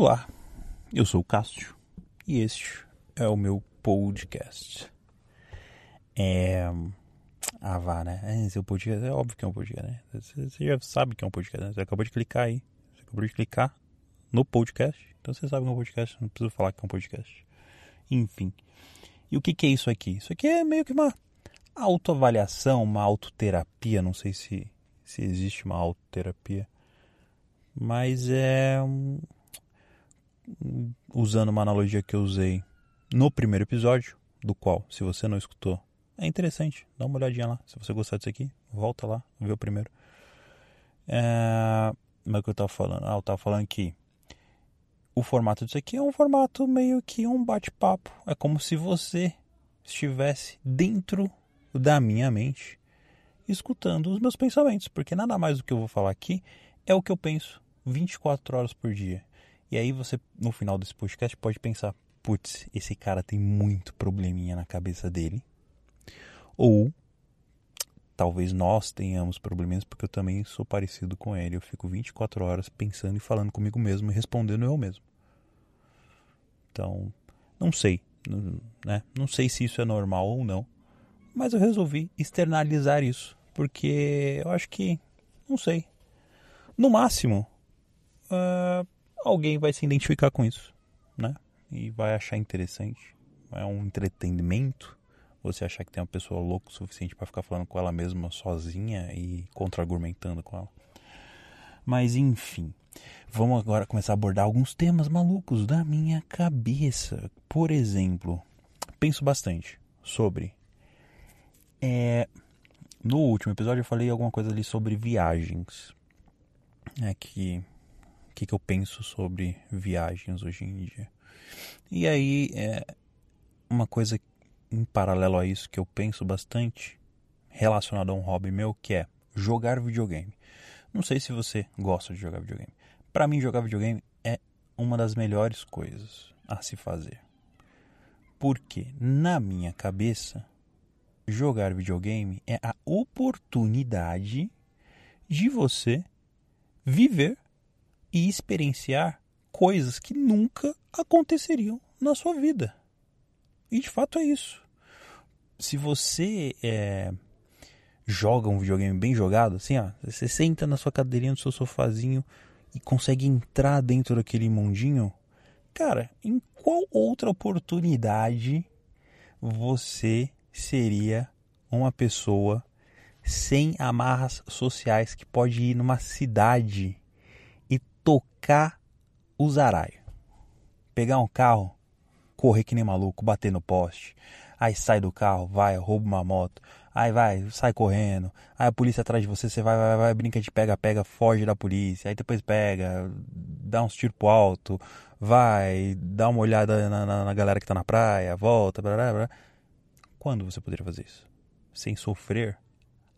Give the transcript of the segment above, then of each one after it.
Olá, eu sou o Cássio e este é o meu podcast. É. Ah, vá, né? É, seu podcast é óbvio que é um podcast, né? Você já sabe que é um podcast, né? Você acabou de clicar aí. Você acabou de clicar no podcast. Então você sabe que é um podcast, não preciso falar que é um podcast. Enfim. E o que, que é isso aqui? Isso aqui é meio que uma autoavaliação, uma autoterapia. Não sei se, se existe uma autoterapia. Mas é um usando uma analogia que eu usei no primeiro episódio, do qual, se você não escutou, é interessante, dá uma olhadinha lá. Se você gostar disso aqui, volta lá, vê o primeiro. É... Como é que eu tava falando? Ah, eu tava falando que o formato disso aqui é um formato meio que um bate-papo. É como se você estivesse dentro da minha mente, escutando os meus pensamentos, porque nada mais do que eu vou falar aqui é o que eu penso 24 horas por dia. E aí você, no final desse podcast, pode pensar, putz, esse cara tem muito probleminha na cabeça dele. Ou talvez nós tenhamos probleminhas porque eu também sou parecido com ele. Eu fico 24 horas pensando e falando comigo mesmo e respondendo eu mesmo. Então, não sei, né? Não sei se isso é normal ou não. Mas eu resolvi externalizar isso, porque eu acho que, não sei. No máximo, uh, alguém vai se identificar com isso, né? E vai achar interessante. É um entretenimento. Você achar que tem uma pessoa louca o suficiente para ficar falando com ela mesma sozinha e contra-argumentando com ela. Mas enfim, vamos agora começar a abordar alguns temas malucos da minha cabeça. Por exemplo, penso bastante sobre. É, no último episódio eu falei alguma coisa ali sobre viagens. É que que, que eu penso sobre viagens hoje em dia. E aí, é uma coisa em paralelo a isso que eu penso bastante, relacionado a um hobby meu, que é jogar videogame. Não sei se você gosta de jogar videogame. Para mim, jogar videogame é uma das melhores coisas a se fazer. Porque, na minha cabeça, jogar videogame é a oportunidade de você viver e experienciar coisas que nunca aconteceriam na sua vida. E de fato é isso. Se você é, joga um videogame bem jogado, assim, ó, você senta na sua cadeirinha do seu sofazinho e consegue entrar dentro daquele mundinho, cara, em qual outra oportunidade você seria uma pessoa sem amarras sociais que pode ir numa cidade tocar o zaralho. Pegar um carro, correr que nem maluco, bater no poste. Aí sai do carro, vai, rouba uma moto. Aí vai, sai correndo. Aí a polícia atrás de você, você vai, vai, vai, brinca de pega, pega, foge da polícia. Aí depois pega, dá uns tiros pro alto, vai, dá uma olhada na, na, na galera que tá na praia, volta, blá, blá, blá. Quando você poderia fazer isso? Sem sofrer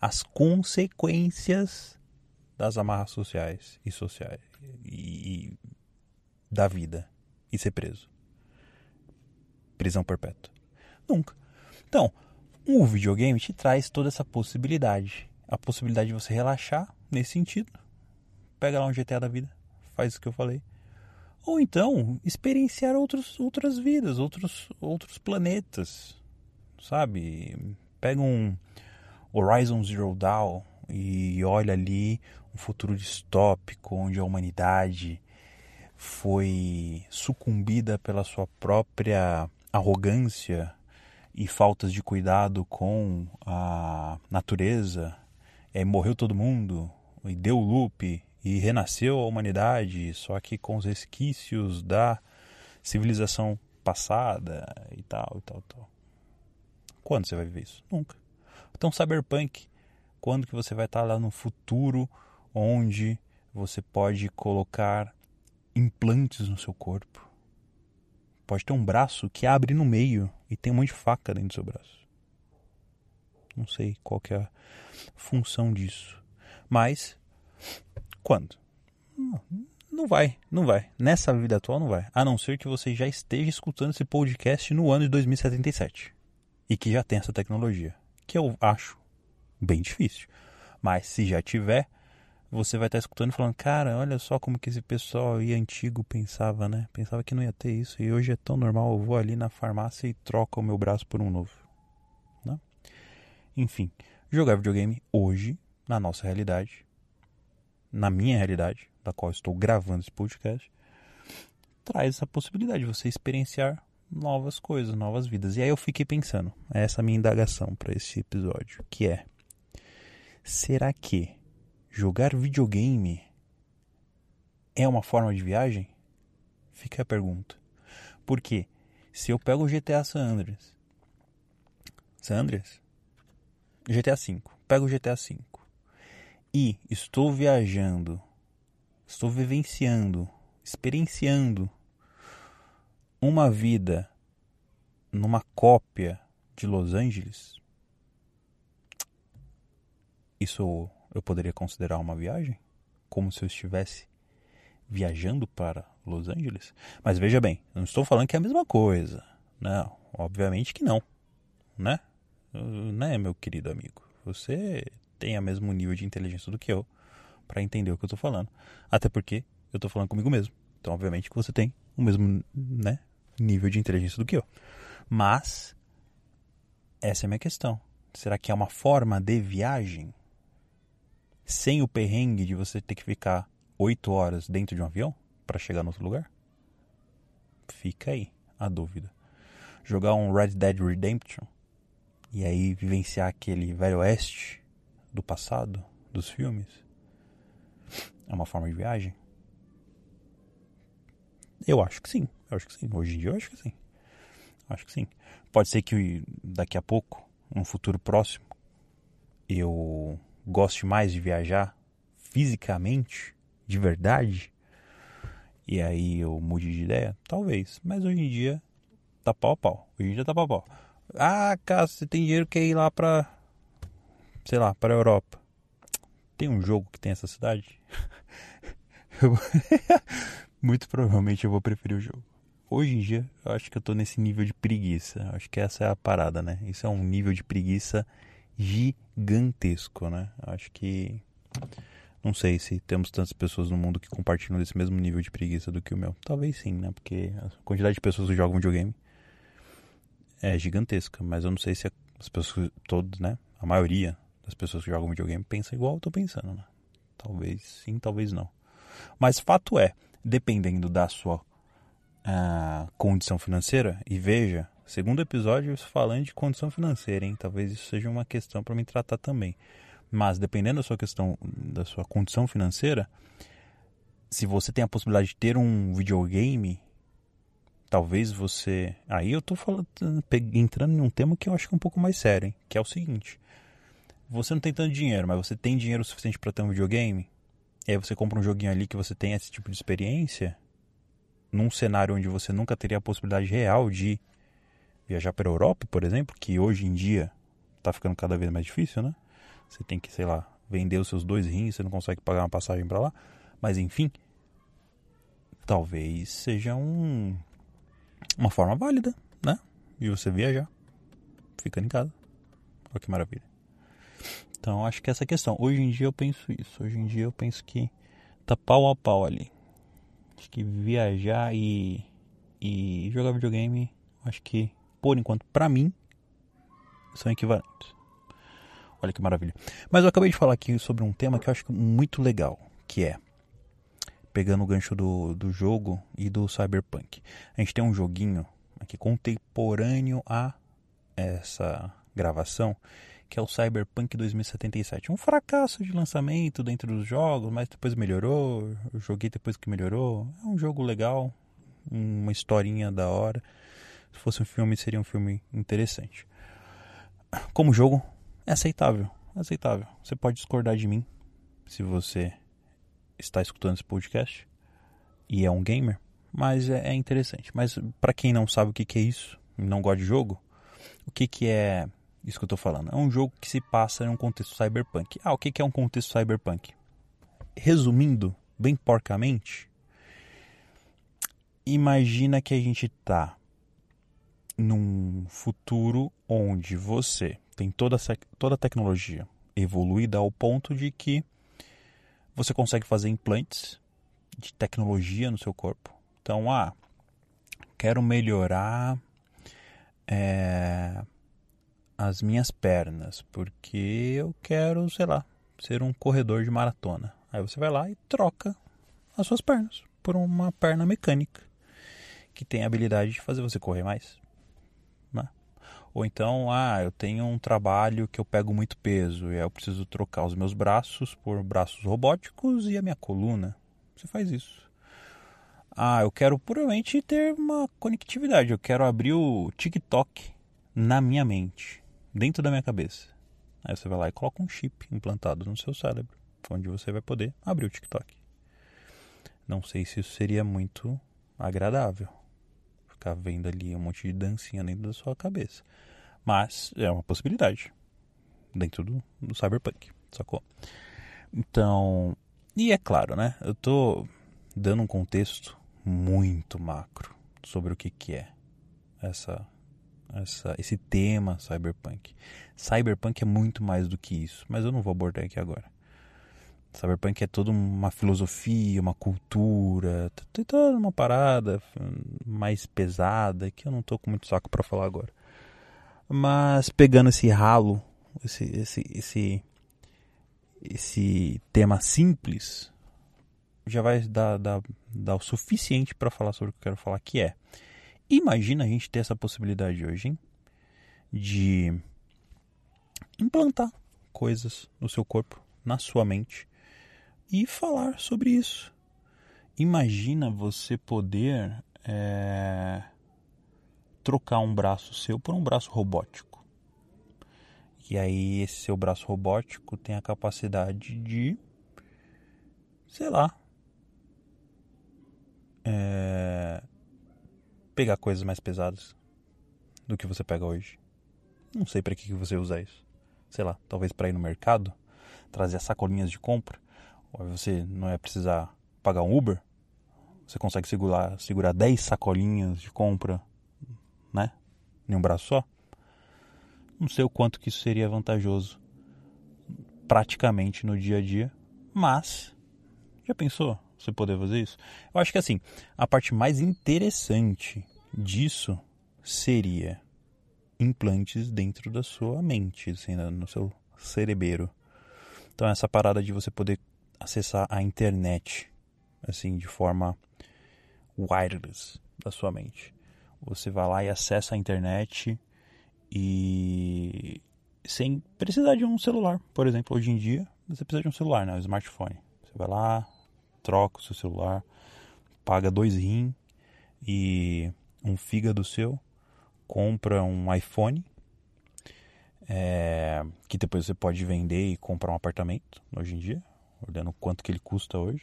as consequências das amarras sociais e sociais e, da vida e ser preso. Prisão perpétua. Nunca. Então, o videogame te traz toda essa possibilidade. A possibilidade de você relaxar nesse sentido. Pega lá um GTA da vida, faz o que eu falei. Ou então, experienciar outros, outras vidas, outros, outros planetas. Sabe? Pega um Horizon Zero Dawn e olha ali um futuro distópico onde a humanidade foi sucumbida pela sua própria arrogância e faltas de cuidado com a natureza, é, morreu todo mundo e deu loop e renasceu a humanidade, só que com os resquícios da civilização passada e tal e tal, tal. Quando você vai viver isso? Nunca. Então, Cyberpunk, quando que você vai estar lá no futuro onde você pode colocar implantes no seu corpo. Pode ter um braço que abre no meio e tem um monte de faca dentro do seu braço. Não sei qual é a função disso. Mas, quando? Não vai, não vai. Nessa vida atual não vai. A não ser que você já esteja escutando esse podcast no ano de 2077. E que já tem essa tecnologia. Que eu acho bem difícil. Mas se já tiver, você vai estar escutando e falando, cara, olha só como que esse pessoal aí antigo pensava, né? Pensava que não ia ter isso e hoje é tão normal, eu vou ali na farmácia e troco o meu braço por um novo. Né? Enfim, jogar videogame hoje, na nossa realidade, na minha realidade, da qual estou gravando esse podcast, traz essa possibilidade de você experienciar novas coisas, novas vidas. E aí eu fiquei pensando, essa é a minha indagação para esse episódio, que é será que jogar videogame é uma forma de viagem? Fica a pergunta. Porque se eu pego o GTA San Andreas, San Andreas, GTA V, pego o GTA V e estou viajando, estou vivenciando, experienciando uma vida numa cópia de Los Angeles, isso eu poderia considerar uma viagem? Como se eu estivesse viajando para Los Angeles? Mas veja bem, não estou falando que é a mesma coisa. Não, obviamente que não. Né? Né, meu querido amigo? Você tem o mesmo nível de inteligência do que eu para entender o que eu estou falando. Até porque eu estou falando comigo mesmo. Então, obviamente que você tem o mesmo né, nível de inteligência do que eu. Mas, essa é a minha questão. Será que é uma forma de viagem? Sem o perrengue de você ter que ficar oito horas dentro de um avião para chegar no outro lugar? Fica aí a dúvida. Jogar um Red Dead Redemption e aí vivenciar aquele velho oeste do passado, dos filmes, é uma forma de viagem? Eu acho que sim. Eu acho que sim. Hoje em dia eu acho que sim. Acho que sim. Pode ser que daqui a pouco, num futuro próximo, eu goste mais de viajar fisicamente, de verdade, e aí eu mude de ideia? Talvez. Mas hoje em dia tá pau a pau. Hoje em dia tá pau a pau. Ah, caso você tem dinheiro, quer ir lá pra. Sei lá, pra Europa. Tem um jogo que tem essa cidade? Muito provavelmente eu vou preferir o jogo. Hoje em dia, eu acho que eu tô nesse nível de preguiça. Acho que essa é a parada, né? Isso é um nível de preguiça gigantesco, né? Acho que. Não sei se temos tantas pessoas no mundo que compartilham desse mesmo nível de preguiça do que o meu. Talvez sim, né? Porque a quantidade de pessoas que jogam videogame é gigantesca. Mas eu não sei se as pessoas, todos, né? A maioria das pessoas que jogam videogame pensa igual eu tô pensando, né? Talvez sim, talvez não. Mas fato é, dependendo da sua uh, condição financeira, e veja, segundo episódio falando de condição financeira, hein? Talvez isso seja uma questão para me tratar também. Mas dependendo da sua questão, da sua condição financeira, se você tem a possibilidade de ter um videogame, talvez você. Aí eu tô falando, entrando em um tema que eu acho que é um pouco mais sério, hein? que é o seguinte: você não tem tanto dinheiro, mas você tem dinheiro suficiente para ter um videogame, e aí você compra um joguinho ali que você tem esse tipo de experiência, num cenário onde você nunca teria a possibilidade real de viajar para a Europa, por exemplo, que hoje em dia está ficando cada vez mais difícil, né? Você tem que, sei lá, vender os seus dois rins, você não consegue pagar uma passagem para lá. Mas enfim, talvez seja um, uma forma válida, né? De você viajar, ficando em casa. Olha que maravilha. Então acho que essa questão. Hoje em dia eu penso isso. Hoje em dia eu penso que tá pau a pau ali. Acho que viajar e, e jogar videogame, acho que por enquanto, para mim, são equivalentes. Olha que maravilha. Mas eu acabei de falar aqui sobre um tema que eu acho muito legal, que é pegando o gancho do, do jogo e do cyberpunk. A gente tem um joguinho aqui contemporâneo a essa gravação que é o Cyberpunk 2077. Um fracasso de lançamento dentro dos jogos, mas depois melhorou. Eu joguei depois que melhorou. É um jogo legal, uma historinha da hora. Se fosse um filme, seria um filme interessante. Como jogo, é aceitável. É aceitável. Você pode discordar de mim se você está escutando esse podcast e é um gamer, mas é, é interessante. Mas para quem não sabe o que, que é isso, não gosta de jogo, o que, que é isso que eu estou falando. É um jogo que se passa em um contexto cyberpunk. Ah, o que é um contexto cyberpunk? Resumindo, bem porcamente, imagina que a gente está num futuro onde você tem toda, toda a tecnologia evoluída ao ponto de que Você consegue fazer implantes de tecnologia no seu corpo. Então, ah, quero melhorar é, as minhas pernas, porque eu quero, sei lá, ser um corredor de maratona. Aí você vai lá e troca as suas pernas por uma perna mecânica que tem a habilidade de fazer você correr mais. Ou então, ah, eu tenho um trabalho que eu pego muito peso e eu preciso trocar os meus braços por braços robóticos e a minha coluna. Você faz isso. Ah, eu quero puramente ter uma conectividade. Eu quero abrir o TikTok na minha mente, dentro da minha cabeça. Aí você vai lá e coloca um chip implantado no seu cérebro, onde você vai poder abrir o TikTok. Não sei se isso seria muito agradável. Ficar vendo ali um monte de dancinha dentro da sua cabeça. Mas é uma possibilidade. Dentro do, do cyberpunk, sacou? Então. E é claro, né? Eu tô dando um contexto muito macro sobre o que, que é essa, essa, esse tema cyberpunk. Cyberpunk é muito mais do que isso, mas eu não vou abordar aqui agora. Cyberpunk é toda uma filosofia, uma cultura, tem toda uma parada mais pesada que eu não tô com muito saco para falar agora. Mas pegando esse ralo, esse, esse, esse, esse tema simples, já vai dar, dar, dar o suficiente para falar sobre o que eu quero falar, que é imagina a gente ter essa possibilidade hoje, hein? De implantar coisas no seu corpo, na sua mente e falar sobre isso. Imagina você poder é, trocar um braço seu por um braço robótico. E aí esse seu braço robótico tem a capacidade de, sei lá, é, pegar coisas mais pesadas do que você pega hoje. Não sei para que, você usa isso. Sei lá, talvez para ir no mercado, trazer as sacolinhas de compra. Você não é precisar pagar um Uber. Você consegue segurar, segurar 10 sacolinhas de compra, né? Em um braço só. Não sei o quanto que isso seria vantajoso praticamente no dia a dia, mas já pensou? você poder fazer isso? Eu acho que assim, a parte mais interessante disso seria implantes dentro da sua mente, assim, no seu cerebelo. Então essa parada de você poder acessar a internet assim de forma wireless da sua mente. Você vai lá e acessa a internet e sem precisar de um celular, por exemplo, hoje em dia você precisa de um celular, né, um smartphone. Você vai lá, troca o seu celular, paga dois rim e um fígado seu, compra um iPhone, é, que depois você pode vender e comprar um apartamento hoje em dia, olhando quanto que ele custa hoje.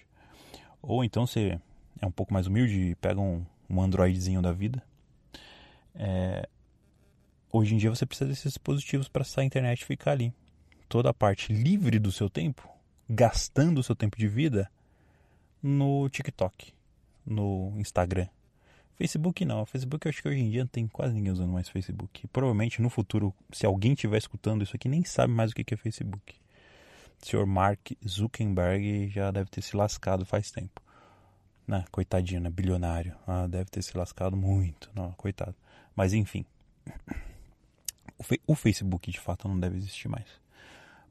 Ou então você é um pouco mais humilde e pega um, um Androidzinho da vida. É, hoje em dia você precisa desses dispositivos para essa internet ficar ali. Toda a parte livre do seu tempo, gastando o seu tempo de vida, no TikTok, no Instagram. Facebook não, Facebook eu acho que hoje em dia não tem quase ninguém usando mais Facebook. Provavelmente no futuro, se alguém estiver escutando isso aqui, nem sabe mais o que é Facebook. O senhor Mark Zuckerberg já deve ter se lascado faz tempo. Né? Coitadinho, né? Bilionário. Ah, deve ter se lascado muito. Não, coitado. Mas enfim. O, o Facebook de fato não deve existir mais.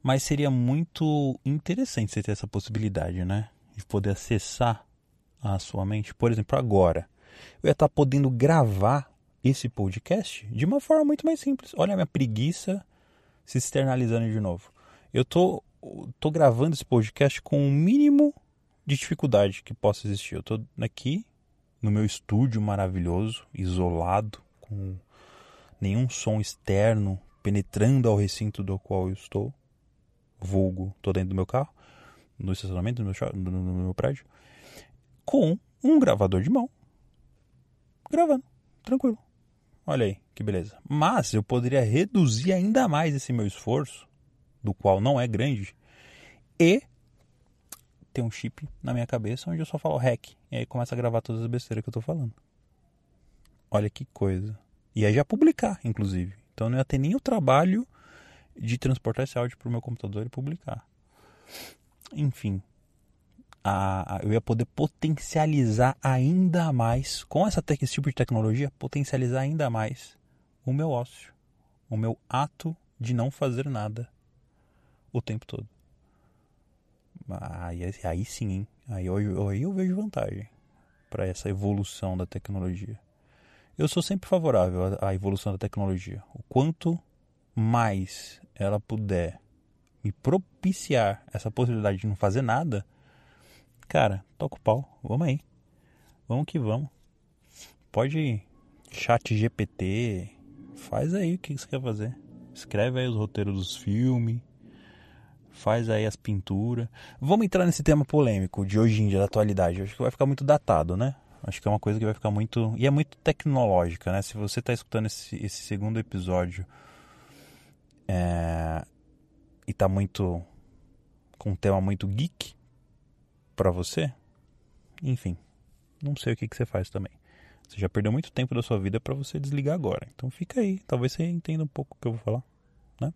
Mas seria muito interessante você ter essa possibilidade, né? de poder acessar a sua mente. Por exemplo, agora, eu ia estar podendo gravar esse podcast de uma forma muito mais simples. Olha a minha preguiça se externalizando de novo. Eu tô, tô gravando esse podcast com o mínimo de dificuldade que possa existir. Eu tô aqui no meu estúdio maravilhoso, isolado, com nenhum som externo penetrando ao recinto do qual eu estou. Vulgo, tô dentro do meu carro no estacionamento do meu, no meu prédio, com um gravador de mão, gravando, tranquilo. Olha aí, que beleza. Mas eu poderia reduzir ainda mais esse meu esforço, do qual não é grande, e ter um chip na minha cabeça onde eu só falo hack. E aí começa a gravar todas as besteiras que eu tô falando. Olha que coisa. E aí já publicar, inclusive. Então não ia ter nem o trabalho de transportar esse áudio pro meu computador e publicar. Enfim, a, a, eu ia poder potencializar ainda mais, com essa, esse tipo de tecnologia, potencializar ainda mais o meu ócio, o meu ato de não fazer nada o tempo todo. Aí, aí sim, hein? Aí, eu, aí eu vejo vantagem para essa evolução da tecnologia. Eu sou sempre favorável à evolução da tecnologia. O quanto mais ela puder me propiciar essa possibilidade de não fazer nada, cara, toca o pau, vamos aí. Vamos que vamos. Pode chat GPT, faz aí o que você quer fazer. Escreve aí os roteiros dos filmes, faz aí as pinturas. Vamos entrar nesse tema polêmico de hoje em dia, da atualidade. Acho que vai ficar muito datado, né? Acho que é uma coisa que vai ficar muito. E é muito tecnológica, né? Se você está escutando esse, esse, segundo episódio é, e está muito. com um tema muito geek para você, enfim, não sei o que, que você faz também. Você já perdeu muito tempo da sua vida para você desligar agora. Então fica aí, talvez você entenda um pouco o que eu vou falar, né?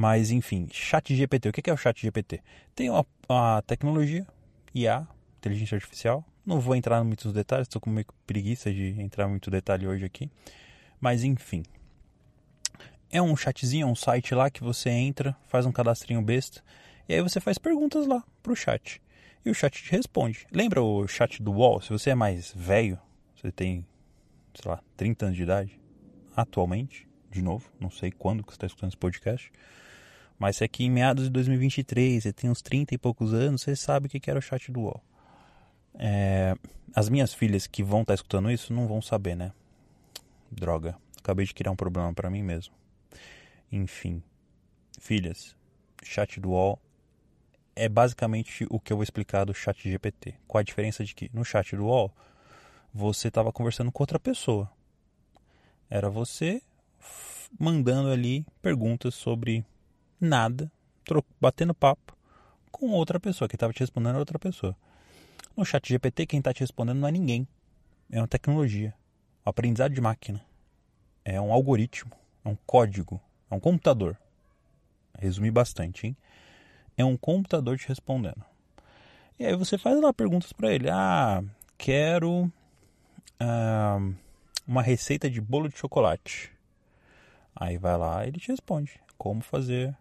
Mas enfim, chat GPT. O que é o chat GPT? Tem uma, uma tecnologia, IA, inteligência artificial. Não vou entrar em muitos detalhes, estou com meio preguiça de entrar em muito detalhe hoje aqui. Mas enfim. É um chatzinho, é um site lá que você entra, faz um cadastrinho besta, e aí você faz perguntas lá pro chat. E o chat te responde. Lembra o chat do UOL? Se você é mais velho, você tem, sei lá, 30 anos de idade, atualmente, de novo, não sei quando que você está escutando esse podcast, mas se aqui em meados de 2023 você tem uns 30 e poucos anos, você sabe o que era o chat do UOL. É, as minhas filhas que vão estar tá escutando isso não vão saber, né? Droga, acabei de criar um problema para mim mesmo. Enfim, filhas, chat do UOL é basicamente o que eu vou explicar do chat GPT. Qual a diferença de que no chat do UOL você estava conversando com outra pessoa. Era você mandando ali perguntas sobre nada, batendo papo com outra pessoa, que estava te respondendo era outra pessoa. No chat GPT, quem está te respondendo não é ninguém. É uma tecnologia. O aprendizado de máquina. É um algoritmo. É um código. É um computador. Resumi bastante, hein? É um computador te respondendo. E aí você faz lá perguntas para ele. Ah, quero ah, uma receita de bolo de chocolate. Aí vai lá e ele te responde como fazer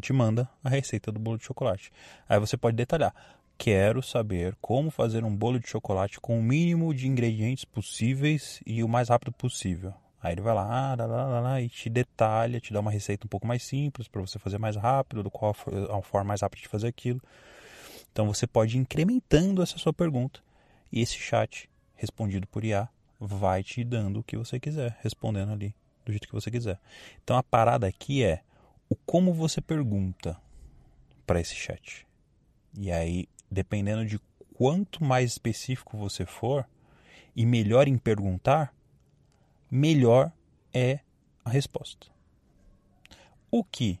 te manda a receita do bolo de chocolate. Aí você pode detalhar. Quero saber como fazer um bolo de chocolate com o mínimo de ingredientes possíveis e o mais rápido possível. Aí ele vai lá, lá, lá, lá e te detalha, te dá uma receita um pouco mais simples para você fazer mais rápido, do qual a forma mais rápida de fazer aquilo. Então você pode ir incrementando essa sua pergunta e esse chat respondido por IA vai te dando o que você quiser, respondendo ali do jeito que você quiser. Então a parada aqui é o como você pergunta para esse chat. E aí, dependendo de quanto mais específico você for e melhor em perguntar, melhor é a resposta. O que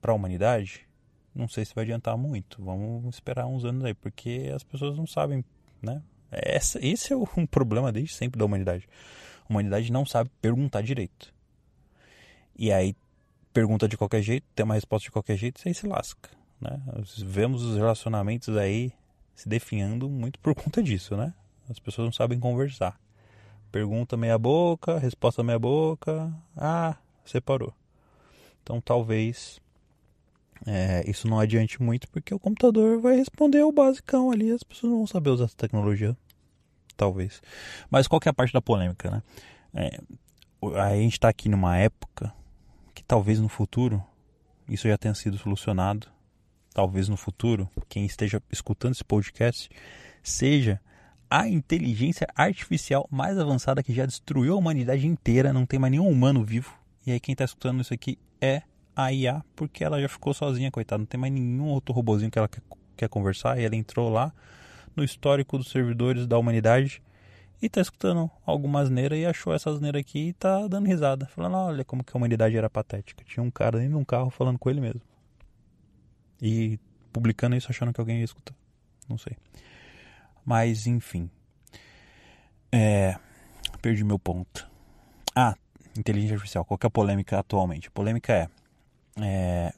para a humanidade, não sei se vai adiantar muito. Vamos esperar uns anos aí, porque as pessoas não sabem, né? Essa, esse é um problema desde sempre da humanidade. A humanidade não sabe perguntar direito. E aí pergunta de qualquer jeito, tem uma resposta de qualquer jeito, e aí se lasca. Né? Vemos os relacionamentos aí se definhando muito por conta disso, né? As pessoas não sabem conversar. Pergunta meia boca, resposta meia boca, ah, separou. Então talvez é, isso não adiante muito porque o computador vai responder o basicão ali, as pessoas não vão saber usar essa tecnologia, talvez. Mas qual que é a parte da polêmica, né? É, a gente está aqui numa época que talvez no futuro isso já tenha sido solucionado. Talvez no futuro, quem esteja escutando esse podcast seja a inteligência artificial mais avançada que já destruiu a humanidade inteira, não tem mais nenhum humano vivo. E aí quem está escutando isso aqui é a IA, porque ela já ficou sozinha, coitada, não tem mais nenhum outro robozinho que ela quer, quer conversar, e ela entrou lá no histórico dos servidores da humanidade e tá escutando alguma asneira e achou essa asneira aqui e tá dando risada, falando, olha como que a humanidade era patética. Tinha um cara dentro de um carro falando com ele mesmo. E publicando isso achando que alguém ia escutar. Não sei. Mas, enfim. É... Perdi meu ponto. Ah, inteligência artificial. Qual é a polêmica atualmente? A polêmica é... é...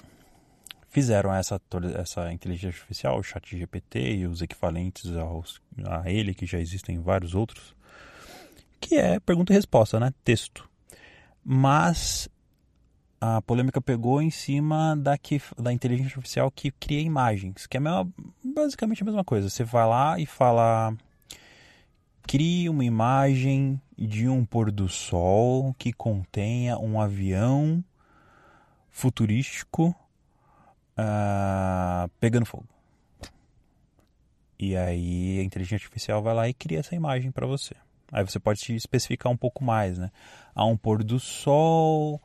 fizeram essa, essa inteligência artificial, o chat GPT e os equivalentes aos, a ele, que já existem vários outros, que é pergunta e resposta, né? Texto. Mas a polêmica pegou em cima da, que, da inteligência artificial que cria imagens, que é mesma, basicamente a mesma coisa. Você vai lá e fala. Crie uma imagem de um pôr do sol que contenha um avião futurístico uh, pegando fogo. E aí a inteligência artificial vai lá e cria essa imagem para você. Aí você pode especificar um pouco mais, né? Há um pôr do sol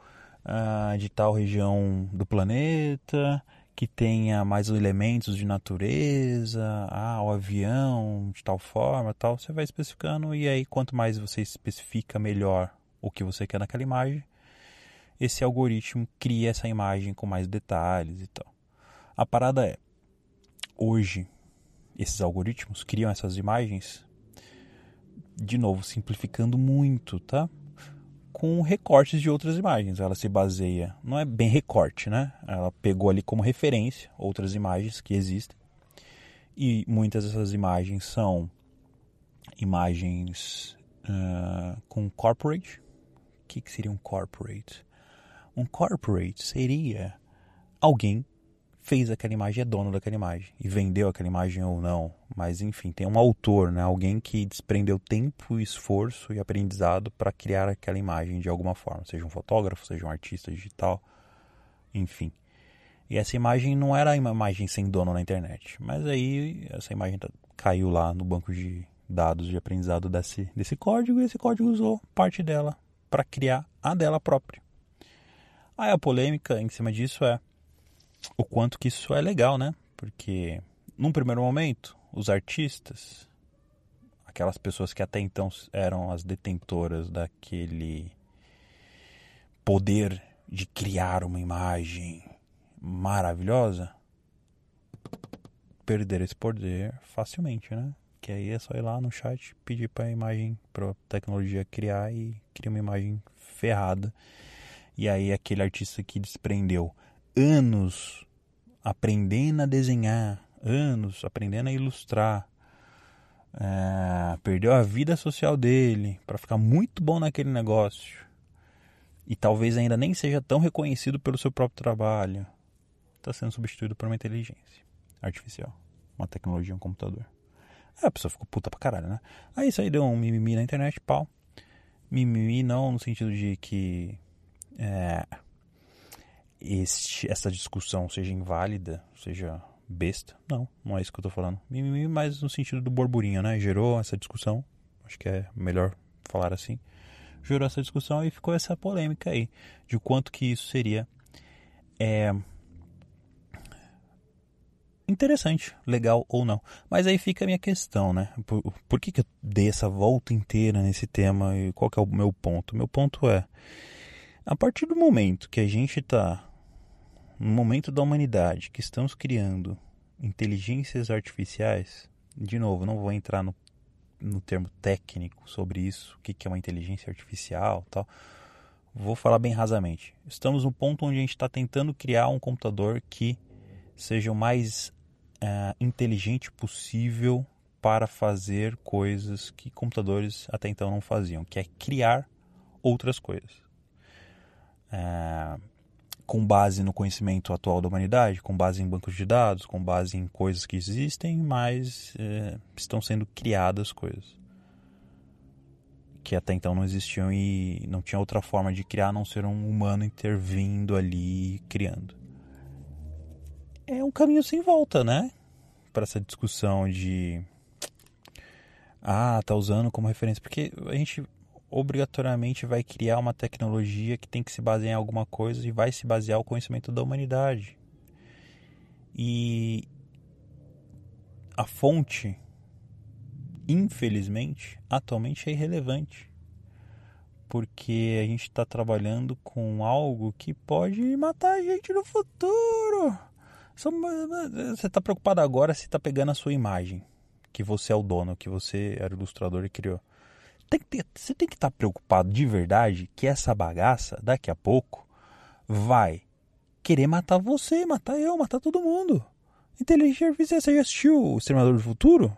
uh, de tal região do planeta que tenha mais elementos de natureza, ah, o avião de tal forma, tal. Você vai especificando e aí quanto mais você especifica melhor o que você quer naquela imagem, esse algoritmo cria essa imagem com mais detalhes e tal. A parada é, hoje, esses algoritmos criam essas imagens, de novo, simplificando muito, tá? Com recortes de outras imagens. Ela se baseia, não é bem recorte, né? Ela pegou ali como referência outras imagens que existem. E muitas dessas imagens são imagens uh, com corporate. O que, que seria um corporate? Um corporate seria alguém fez aquela imagem, é dono daquela imagem e vendeu aquela imagem ou não. Mas enfim, tem um autor, né? alguém que desprendeu tempo, esforço e aprendizado para criar aquela imagem de alguma forma, seja um fotógrafo, seja um artista digital, enfim. E essa imagem não era uma imagem sem dono na internet, mas aí essa imagem tá, caiu lá no banco de dados de aprendizado desse, desse código e esse código usou parte dela para criar a dela própria. Aí a polêmica em cima disso é o quanto que isso é legal, né? Porque num primeiro momento, os artistas, aquelas pessoas que até então eram as detentoras daquele poder de criar uma imagem maravilhosa, perder esse poder facilmente, né? Que aí é só ir lá no chat, pedir para a imagem, para a tecnologia criar e criar uma imagem ferrada. E aí aquele artista que desprendeu anos aprendendo a desenhar, anos aprendendo a ilustrar, é, perdeu a vida social dele para ficar muito bom naquele negócio e talvez ainda nem seja tão reconhecido pelo seu próprio trabalho, está sendo substituído por uma inteligência artificial, uma tecnologia, um computador. Aí a pessoa ficou puta pra caralho, né? Aí isso aí deu um mimimi na internet, pau. Mimimi não no sentido de que é, este, essa discussão seja inválida, seja besta. Não, não é isso que eu tô falando. Mimimi, mas no sentido do borburinho, né? Gerou essa discussão, acho que é melhor falar assim. Gerou essa discussão e ficou essa polêmica aí de quanto que isso seria é, interessante, legal ou não. Mas aí fica a minha questão, né? Por, por que, que eu dei essa volta inteira nesse tema e qual que é o meu ponto? Meu ponto é, a partir do momento que a gente está no momento da humanidade que estamos criando inteligências artificiais, de novo, não vou entrar no, no termo técnico sobre isso, o que, é uma inteligência artificial tal. Vou falar bem rasamente. Estamos no ponto onde a gente está tentando criar um computador que seja o mais uh, inteligente possível para fazer coisas que computadores até então não faziam, que é criar outras coisas. Uh, com base no conhecimento atual da humanidade, com base em bancos de dados, com base em coisas que existem, mas é, estão sendo criadas coisas que até então não existiam e não tinha outra forma de criar a não ser um humano intervindo ali criando. É um caminho sem volta, né? Para essa discussão de ah, tá usando como referência, porque a gente obrigatoriamente vai criar uma tecnologia que tem que se basear em alguma coisa e vai se basear o conhecimento da humanidade. E a fonte, infelizmente, atualmente é irrelevante. Porque a gente está trabalhando com algo que pode matar a gente no futuro. Você está preocupado agora se está pegando a sua imagem, que você é o dono, que você era o ilustrador e criou tem que ter, você tem que estar preocupado de verdade que essa bagaça, daqui a pouco, vai querer matar você, matar eu, matar todo mundo. Inteligência artificial, você já assistiu o Exterminador do Futuro?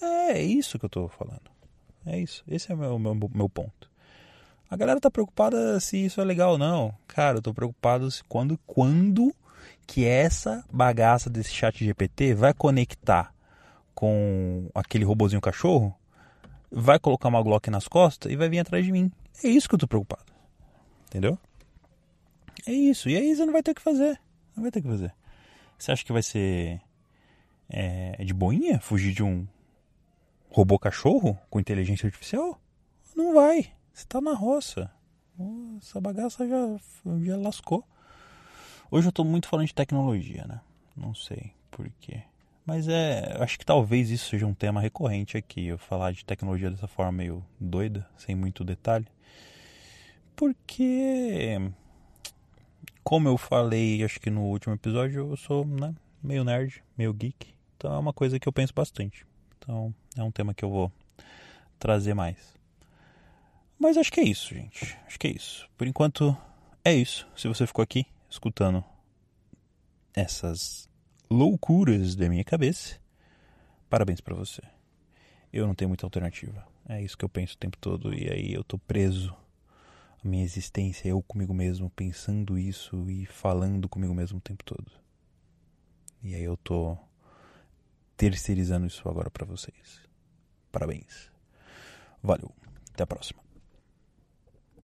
É, isso que eu tô falando. É isso. Esse é o meu, meu, meu ponto. A galera tá preocupada se isso é legal ou não. Cara, eu tô preocupado se quando, quando que essa bagaça desse chat GPT vai conectar com aquele robozinho cachorro, vai colocar uma Glock nas costas e vai vir atrás de mim. É isso que eu tô preocupado. Entendeu? É isso. E aí você não vai ter o que fazer. Não vai ter o que fazer. Você acha que vai ser é, de boinha fugir de um robô cachorro com inteligência artificial? Não vai. Você tá na roça. Essa bagaça já, já lascou. Hoje eu tô muito falando de tecnologia, né? Não sei porquê. Mas é. Acho que talvez isso seja um tema recorrente aqui. Eu falar de tecnologia dessa forma meio doida, sem muito detalhe. Porque. Como eu falei, acho que no último episódio, eu sou né, meio nerd, meio geek. Então é uma coisa que eu penso bastante. Então é um tema que eu vou trazer mais. Mas acho que é isso, gente. Acho que é isso. Por enquanto, é isso. Se você ficou aqui escutando essas loucuras da minha cabeça, parabéns para você. Eu não tenho muita alternativa. É isso que eu penso o tempo todo e aí eu tô preso a minha existência, eu comigo mesmo, pensando isso e falando comigo mesmo o tempo todo. E aí eu tô terceirizando isso agora para vocês. Parabéns. Valeu. Até a próxima.